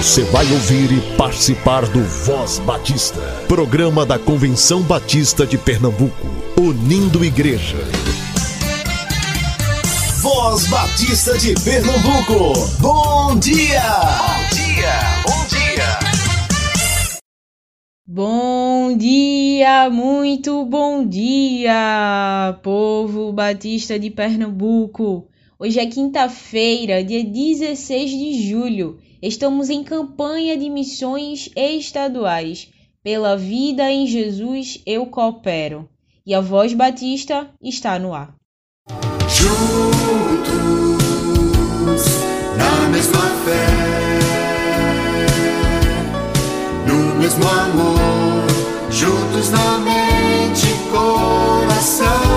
Você vai ouvir e participar do Voz Batista, programa da Convenção Batista de Pernambuco, unindo igreja. Voz Batista de Pernambuco, bom dia! Bom dia, bom dia! Bom dia, muito bom dia, povo batista de Pernambuco. Hoje é quinta-feira, dia 16 de julho. Estamos em campanha de missões estaduais. Pela vida em Jesus eu coopero. E a voz batista está no ar. Juntos, na mesma fé, no mesmo amor, juntos na mente e coração.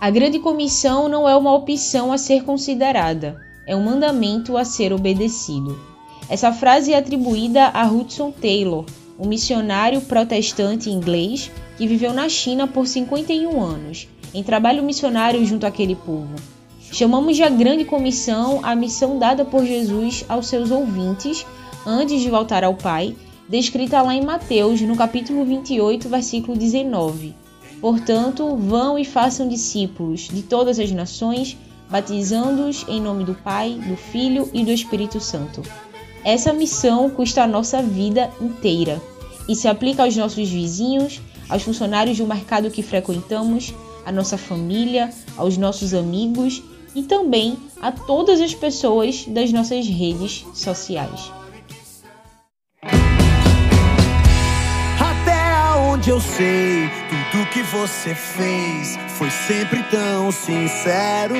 A grande comissão não é uma opção a ser considerada, é um mandamento a ser obedecido. Essa frase é atribuída a Hudson Taylor, um missionário protestante inglês que viveu na China por 51 anos, em trabalho missionário junto àquele povo. Chamamos de a grande comissão a missão dada por Jesus aos seus ouvintes antes de voltar ao Pai, descrita lá em Mateus, no capítulo 28, versículo 19. Portanto, vão e façam discípulos de todas as nações, batizando-os em nome do Pai, do Filho e do Espírito Santo. Essa missão custa a nossa vida inteira e se aplica aos nossos vizinhos, aos funcionários do mercado que frequentamos, à nossa família, aos nossos amigos e também a todas as pessoas das nossas redes sociais. Até onde eu sei, tudo que você fez foi sempre tão sincero.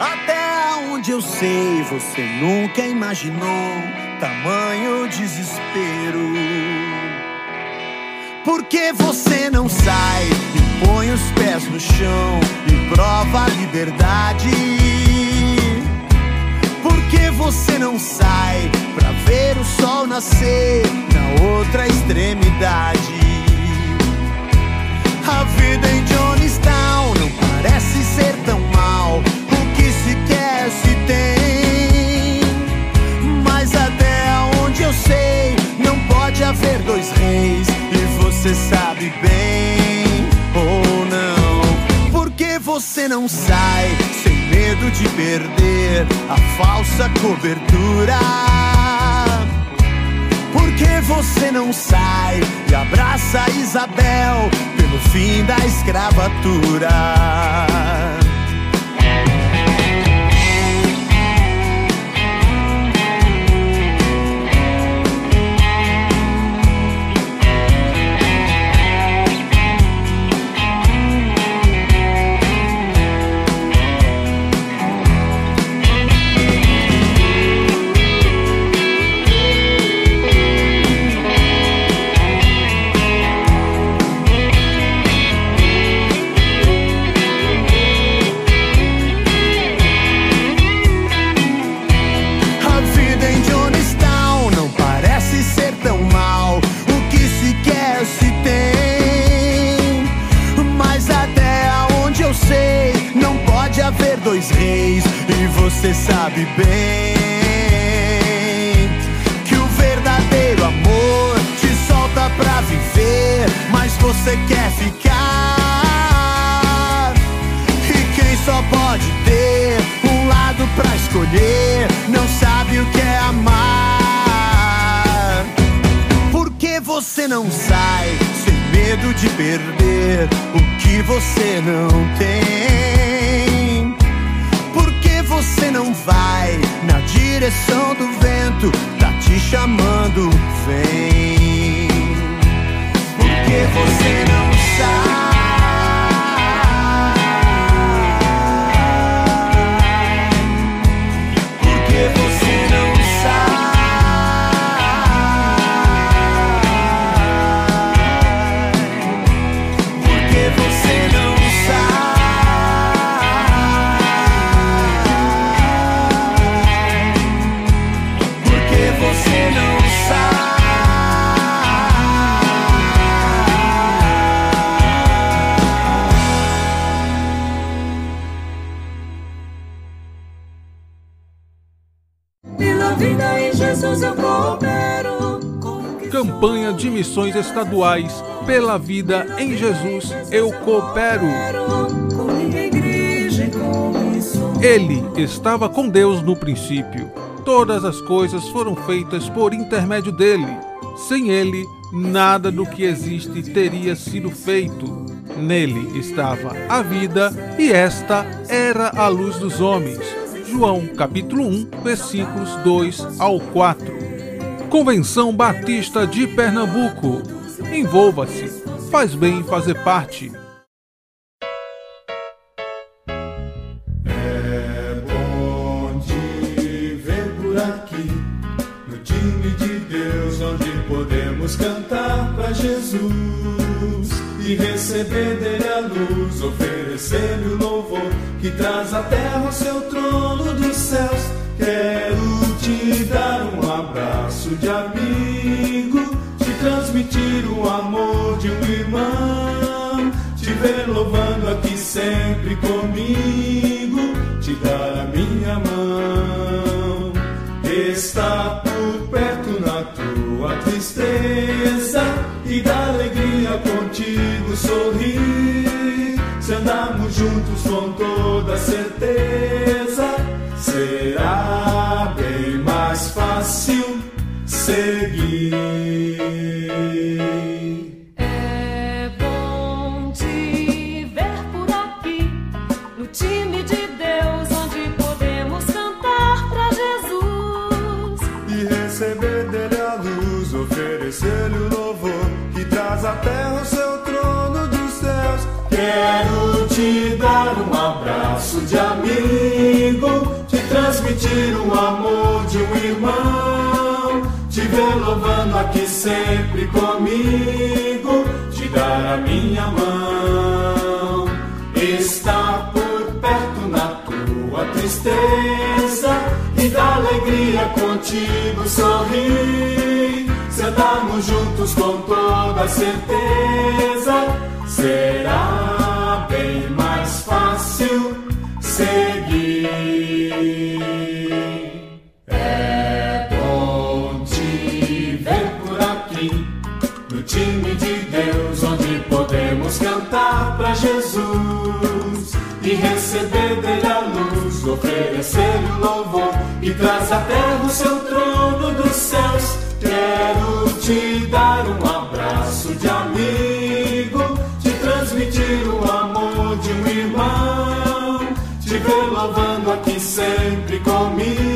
Até onde eu sei, você nunca imaginou tamanho desespero. Porque você não sai e põe os pés no chão e prova a liberdade. Porque você não sai pra ver o sol nascer na outra extremidade. A vida em Johnstown não parece ser tão mal. O que se quer se tem. Mas até onde eu sei, não pode haver dois reis. E você sabe bem ou não. Porque você não sai sem medo de perder a falsa cobertura. Você não sai e abraça Isabel fim da escravatura. Vento, tá te chamando, vem. Porque você não sai. Estaduais Pela Vida em Jesus Eu Coopero. Ele estava com Deus no princípio. Todas as coisas foram feitas por intermédio dele. Sem ele, nada do que existe teria sido feito. Nele estava a vida, e esta era a luz dos homens. João capítulo 1, versículos 2 ao 4. Convenção Batista de Pernambuco. Envolva-se. Faz bem fazer parte. É bom te ver por aqui, no time de Deus, onde podemos cantar pra Jesus e receber dele a luz, oferecer-lhe o louvor que traz à terra ver louvando aqui sempre comigo, transmitir o amor de um irmão, te ver louvando aqui sempre comigo, te dar a minha mão. Está por perto na tua tristeza e da alegria contigo sorrir. Se andarmos juntos com toda certeza, será bem mais fácil seguir. Podemos cantar pra Jesus e receber dele a luz, oferecer o louvor que traz terra o seu trono dos céus. Quero te dar um abraço de amigo, te transmitir o amor de um irmão, te ver louvando aqui sempre comigo,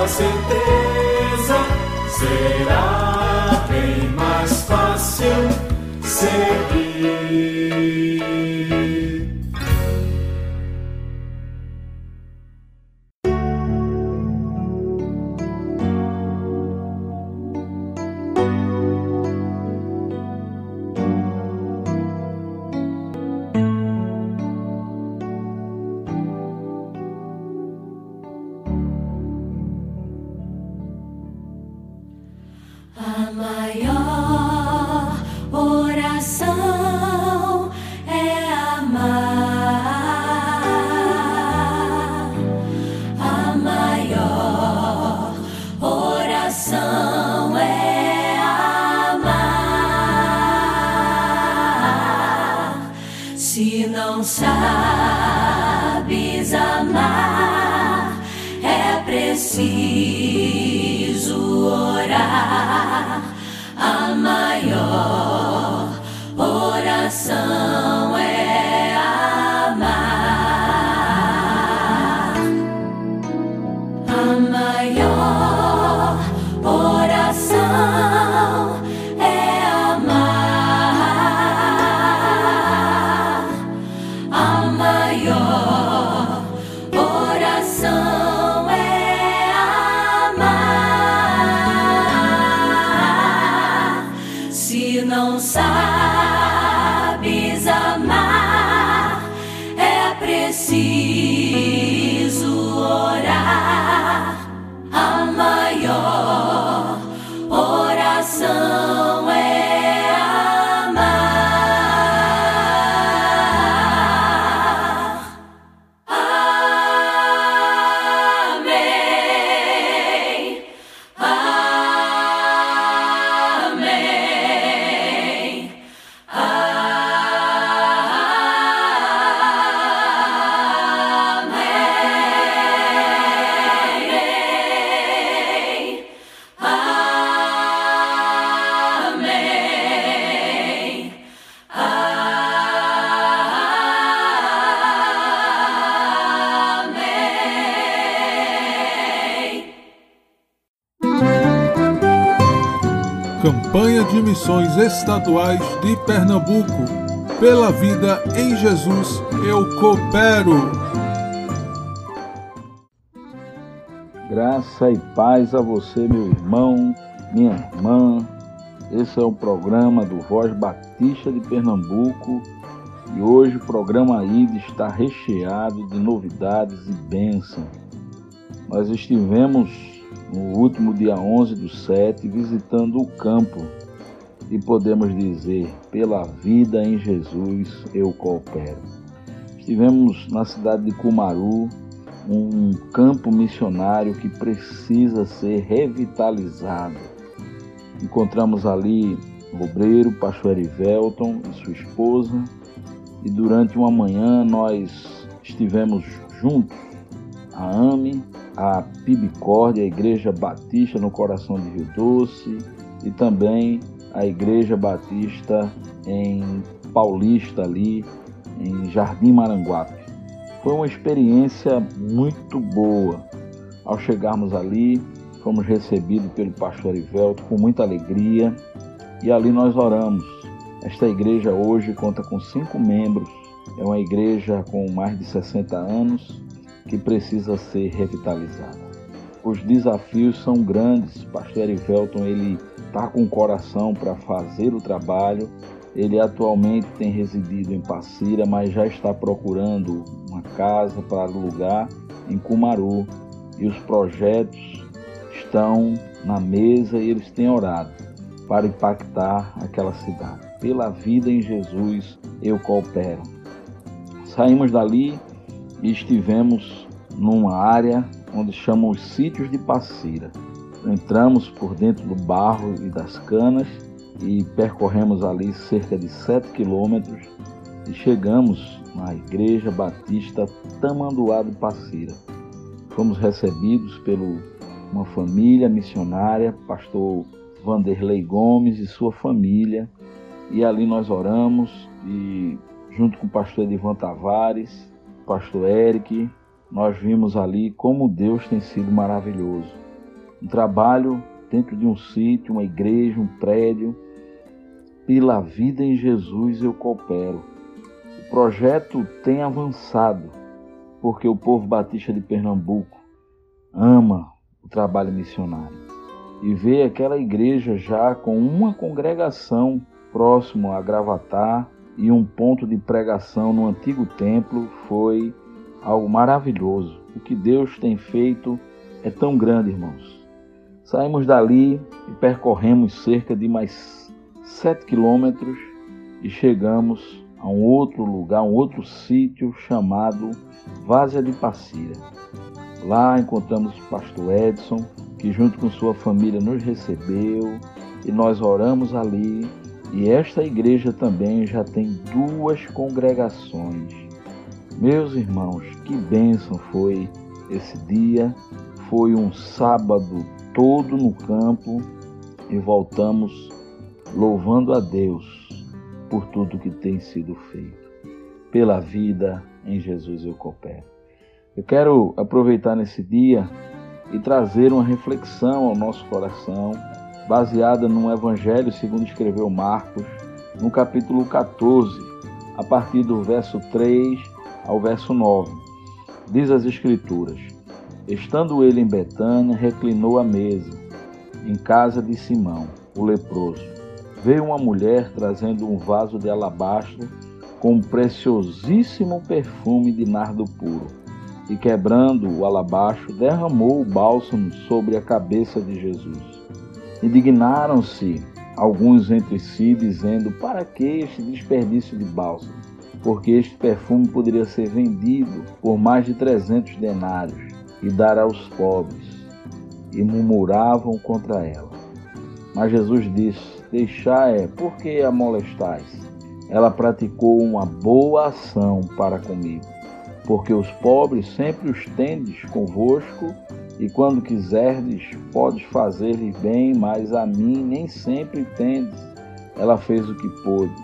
toda certeza, será bem mais fácil see. Campanha de Missões Estaduais de Pernambuco. Pela vida em Jesus, eu coopero. Graça e paz a você, meu irmão, minha irmã. Esse é o programa do Voz Batista de Pernambuco e hoje o programa ID está recheado de novidades e bênçãos. Nós estivemos no último dia 11 do 7 visitando o campo e podemos dizer: pela vida em Jesus eu coopero. Estivemos na cidade de Cumaru, um campo missionário que precisa ser revitalizado. Encontramos ali o obreiro, pastor Erivelton e sua esposa, e durante uma manhã nós estivemos juntos, a AME, a Pibicórdia, a Igreja Batista no coração de Rio Doce e também a Igreja Batista em Paulista ali, em Jardim Maranguape. Foi uma experiência muito boa. Ao chegarmos ali, fomos recebidos pelo pastor Erivelto com muita alegria e ali nós oramos. Esta igreja hoje conta com cinco membros, é uma igreja com mais de 60 anos que precisa ser revitalizada. Os desafios são grandes. Pastor Erivelton ele está com o coração para fazer o trabalho. Ele atualmente tem residido em Passira, mas já está procurando uma casa para alugar em Cumaru. E os projetos estão na mesa e eles têm orado para impactar aquela cidade. Pela vida em Jesus eu coopero. Saímos dali e estivemos numa área onde chamam os sítios de Passira. Entramos por dentro do barro e das canas e percorremos ali cerca de 7 quilômetros e chegamos na Igreja Batista Tamanduá de Passira. Fomos recebidos por uma família missionária, pastor Vanderlei Gomes e sua família, e ali nós oramos e junto com o pastor Edivan Tavares, pastor Eric, nós vimos ali como Deus tem sido maravilhoso. Um trabalho dentro de um sítio, uma igreja, um prédio. Pela vida em Jesus eu coopero. O projeto tem avançado, porque o povo batista de Pernambuco ama o trabalho missionário. E vê aquela igreja já com uma congregação próximo a Gravatar e um ponto de pregação no antigo templo foi algo maravilhoso. O que Deus tem feito é tão grande, irmãos. Saímos dali e percorremos cerca de mais sete quilômetros e chegamos a um outro lugar, um outro sítio chamado Várzea de Passira. Lá encontramos o pastor Edson, que junto com sua família nos recebeu e nós oramos ali. E esta igreja também já tem duas congregações. Meus irmãos, que bênção foi esse dia, foi um sábado todo no campo e voltamos louvando a Deus por tudo que tem sido feito. Pela vida em Jesus eu coopero. Eu quero aproveitar nesse dia e trazer uma reflexão ao nosso coração, baseada no Evangelho segundo escreveu Marcos, no capítulo 14, a partir do verso 3 ao verso 9. Diz as Escrituras: Estando ele em Betânia, reclinou à mesa, em casa de Simão, o leproso. Veio uma mulher trazendo um vaso de alabastro com um preciosíssimo perfume de nardo puro, e quebrando o alabastro, derramou o bálsamo sobre a cabeça de Jesus. Indignaram-se alguns entre si, dizendo: Para que este desperdício de bálsamo? Porque este perfume poderia ser vendido por mais de trezentos denários e dar aos pobres. E murmuravam contra ela. Mas Jesus disse: Deixai, por que a molestais? Ela praticou uma boa ação para comigo, porque os pobres sempre os tendes convosco, e quando quiserdes, podes fazer-lhes bem, mas a mim nem sempre tendes. Ela fez o que pôde,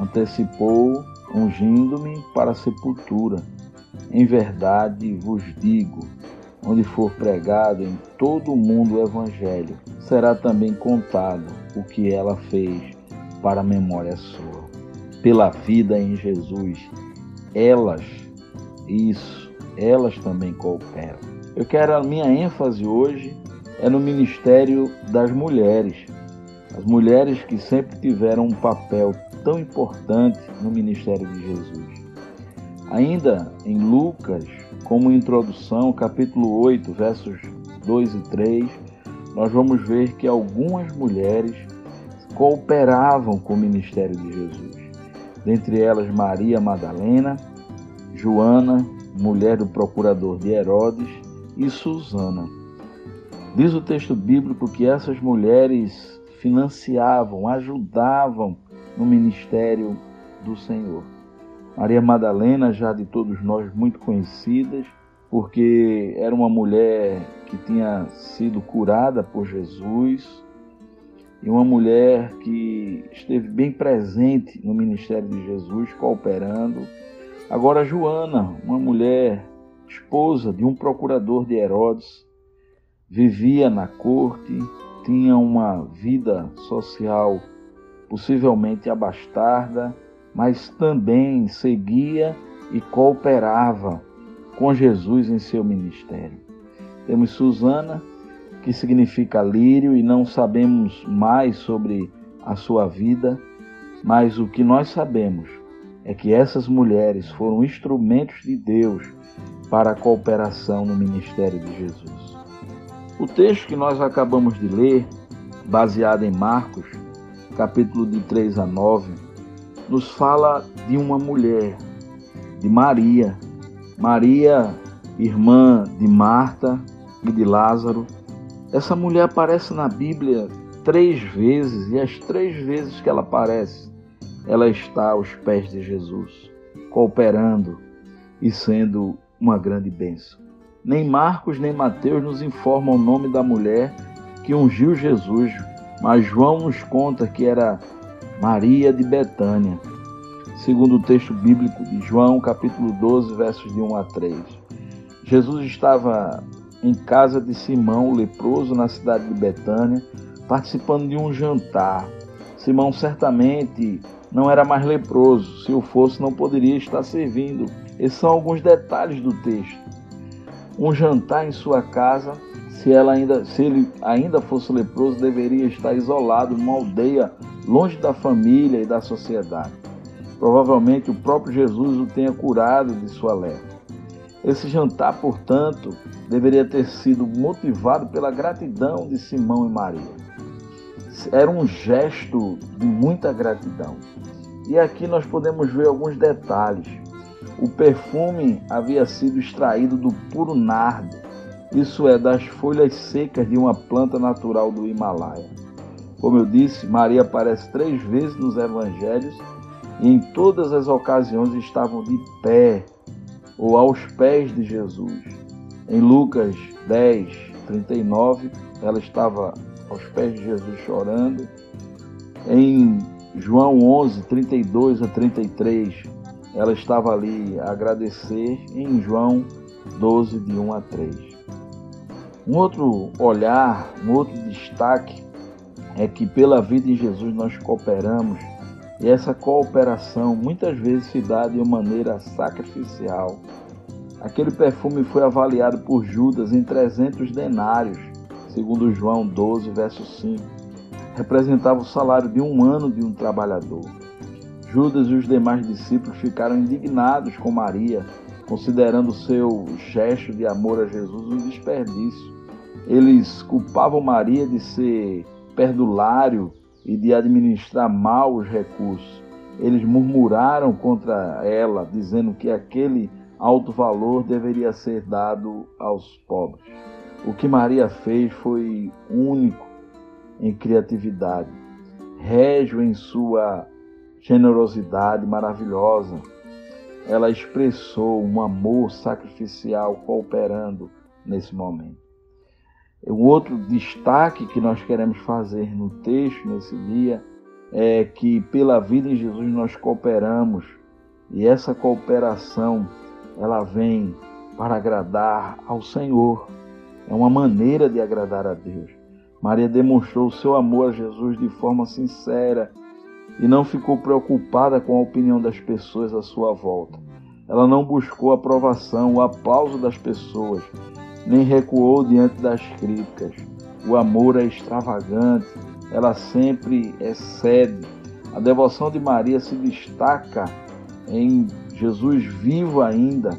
antecipou, ungindo-me para a sepultura. Em verdade vos digo: onde for pregado em todo o mundo o Evangelho, será também contado o que ela fez para a memória sua. Pela vida em Jesus, elas, isso, elas também cooperam. Eu quero a minha ênfase hoje é no ministério das mulheres. As mulheres que sempre tiveram um papel tão importante no ministério de Jesus. Ainda em Lucas, como introdução, capítulo 8, versos 2 e 3, nós vamos ver que algumas mulheres cooperavam com o ministério de Jesus. Dentre elas, Maria Madalena, Joana, mulher do procurador de Herodes, e Susana. Diz o texto bíblico que essas mulheres financiavam, ajudavam no ministério do Senhor. Maria Madalena, já de todos nós muito conhecidas, porque era uma mulher que tinha sido curada por Jesus e uma mulher que esteve bem presente no ministério de Jesus, cooperando. Agora, Joana, uma mulher esposa de um procurador de Herodes, vivia na corte, tinha uma vida social possivelmente abastarda mas também seguia e cooperava com Jesus em seu ministério. Temos Susana, que significa lírio, e não sabemos mais sobre a sua vida, mas o que nós sabemos é que essas mulheres foram instrumentos de Deus para a cooperação no ministério de Jesus. O texto que nós acabamos de ler, baseado em Marcos, capítulo de 3 a 9, nos fala de uma mulher, de Maria. Maria, irmã de Marta e de Lázaro. Essa mulher aparece na Bíblia três vezes e as três vezes que ela aparece, ela está aos pés de Jesus, cooperando e sendo uma grande bênção. Nem Marcos nem Mateus nos informam o nome da mulher que ungiu Jesus, mas João nos conta que era Maria de Betânia, segundo o texto bíblico de João, capítulo 12, versos de 1 a 3. Jesus estava em casa de Simão, o leproso, na cidade de Betânia, participando de um jantar. Simão certamente não era mais leproso, se o fosse, não poderia estar servindo. Esses são alguns detalhes do texto. Um jantar em sua casa, se, ela ainda, se ele ainda fosse leproso, deveria estar isolado numa aldeia longe da família e da sociedade. Provavelmente o próprio Jesus o tenha curado de sua lepra. Esse jantar, portanto, deveria ter sido motivado pela gratidão de Simão e Maria. Era um gesto de muita gratidão. E aqui nós podemos ver alguns detalhes. O perfume havia sido extraído do puro nardo, isso é, das folhas secas de uma planta natural do Himalaia. Como eu disse, Maria aparece três vezes nos evangelhos e em todas as ocasiões estavam de pé ou aos pés de Jesus. Em Lucas 10, 39, ela estava aos pés de Jesus chorando. Em João 11, 32 a 33, ela estava ali a agradecer. Em João 12, de 1 a 3. Um outro olhar, um outro destaque é que pela vida em Jesus nós cooperamos e essa cooperação muitas vezes se dá de uma maneira sacrificial. Aquele perfume foi avaliado por Judas em 300 denários, segundo João 12, verso 5. Representava o salário de um ano de um trabalhador. Judas e os demais discípulos ficaram indignados com Maria, considerando seu gesto de amor a Jesus um desperdício. Eles culpavam Maria de ser perdulário e de administrar mal os recursos. Eles murmuraram contra ela, dizendo que aquele alto valor deveria ser dado aos pobres. O que Maria fez foi único em criatividade, régio em sua generosidade maravilhosa. Ela expressou um amor sacrificial cooperando nesse momento. O outro destaque que nós queremos fazer no texto nesse dia é que pela vida em Jesus nós cooperamos e essa cooperação ela vem para agradar ao Senhor. É uma maneira de agradar a Deus. Maria demonstrou seu amor a Jesus de forma sincera e não ficou preocupada com a opinião das pessoas à sua volta. Ela não buscou a aprovação, o aplauso das pessoas, nem recuou diante das críticas. O amor é extravagante, ela sempre excede. A devoção de Maria se destaca em Jesus vivo ainda,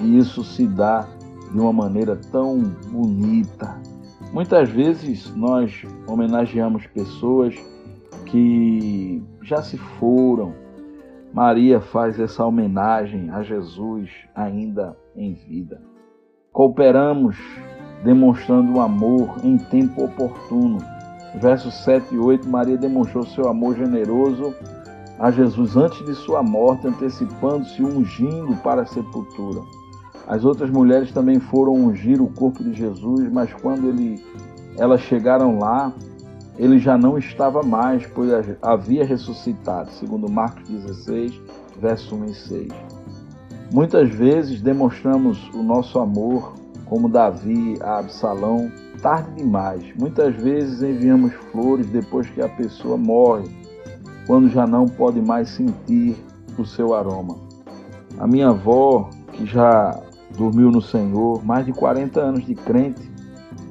e isso se dá de uma maneira tão bonita. Muitas vezes nós homenageamos pessoas que já se foram. Maria faz essa homenagem a Jesus ainda em vida. Cooperamos demonstrando o amor em tempo oportuno. Versos 7 e 8, Maria demonstrou seu amor generoso a Jesus antes de sua morte, antecipando-se ungindo para a sepultura. As outras mulheres também foram ungir o corpo de Jesus, mas quando ele, elas chegaram lá, ele já não estava mais, pois havia ressuscitado, segundo Marcos 16, verso 1 e 6. Muitas vezes demonstramos o nosso amor, como Davi a Absalão, tarde demais. Muitas vezes enviamos flores depois que a pessoa morre, quando já não pode mais sentir o seu aroma. A minha avó, que já dormiu no Senhor, mais de 40 anos de crente,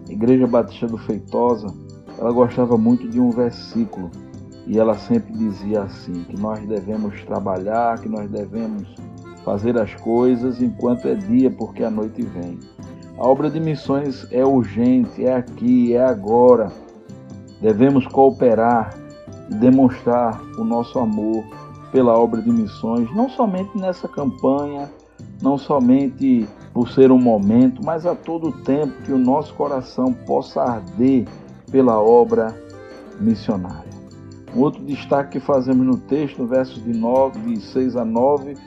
Igreja Batista do Feitosa, ela gostava muito de um versículo e ela sempre dizia assim: que nós devemos trabalhar, que nós devemos fazer as coisas enquanto é dia, porque a noite vem. A obra de missões é urgente, é aqui, é agora. Devemos cooperar e demonstrar o nosso amor pela obra de missões, não somente nessa campanha, não somente por ser um momento, mas a todo tempo que o nosso coração possa arder pela obra missionária. Um outro destaque que fazemos no texto, versos de, 9, de 6 a 9,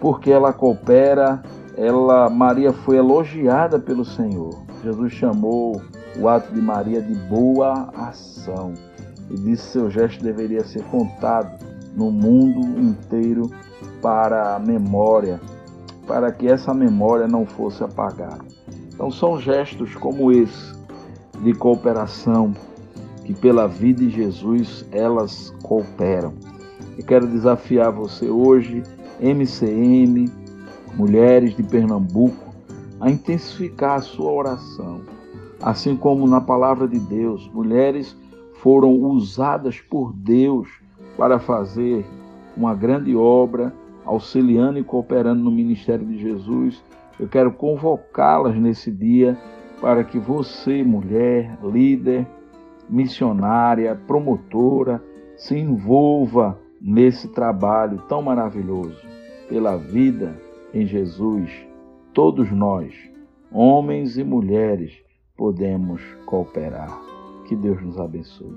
porque ela coopera, ela Maria foi elogiada pelo Senhor. Jesus chamou o ato de Maria de boa ação e disse seu gesto deveria ser contado no mundo inteiro para a memória, para que essa memória não fosse apagada. Então são gestos como esse de cooperação que pela vida de Jesus elas cooperam. Eu quero desafiar você hoje MCM, Mulheres de Pernambuco, a intensificar a sua oração. Assim como na palavra de Deus, mulheres foram usadas por Deus para fazer uma grande obra, auxiliando e cooperando no ministério de Jesus. Eu quero convocá-las nesse dia para que você, mulher, líder, missionária, promotora, se envolva nesse trabalho tão maravilhoso pela vida em Jesus. Todos nós, homens e mulheres, podemos cooperar. Que Deus nos abençoe.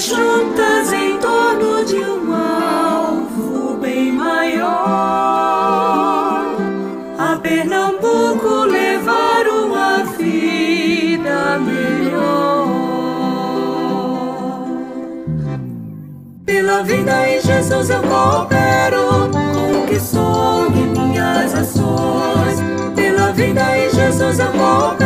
juntas em torno de um alvo bem maior. A Pernambuco levar uma vida melhor. Pela vida em Jesus eu coopero com o que sou e minhas ações. Pela vida em Jesus eu coopero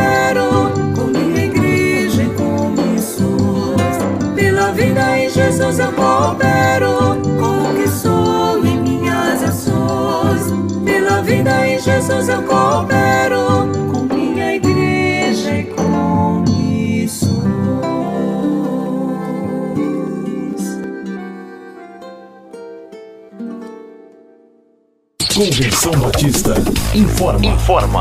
Jesus eu coopero com o que sou e minhas ações. Pela vida em Jesus eu coopero com minha igreja e com missões. Convenção Batista informa. Informa.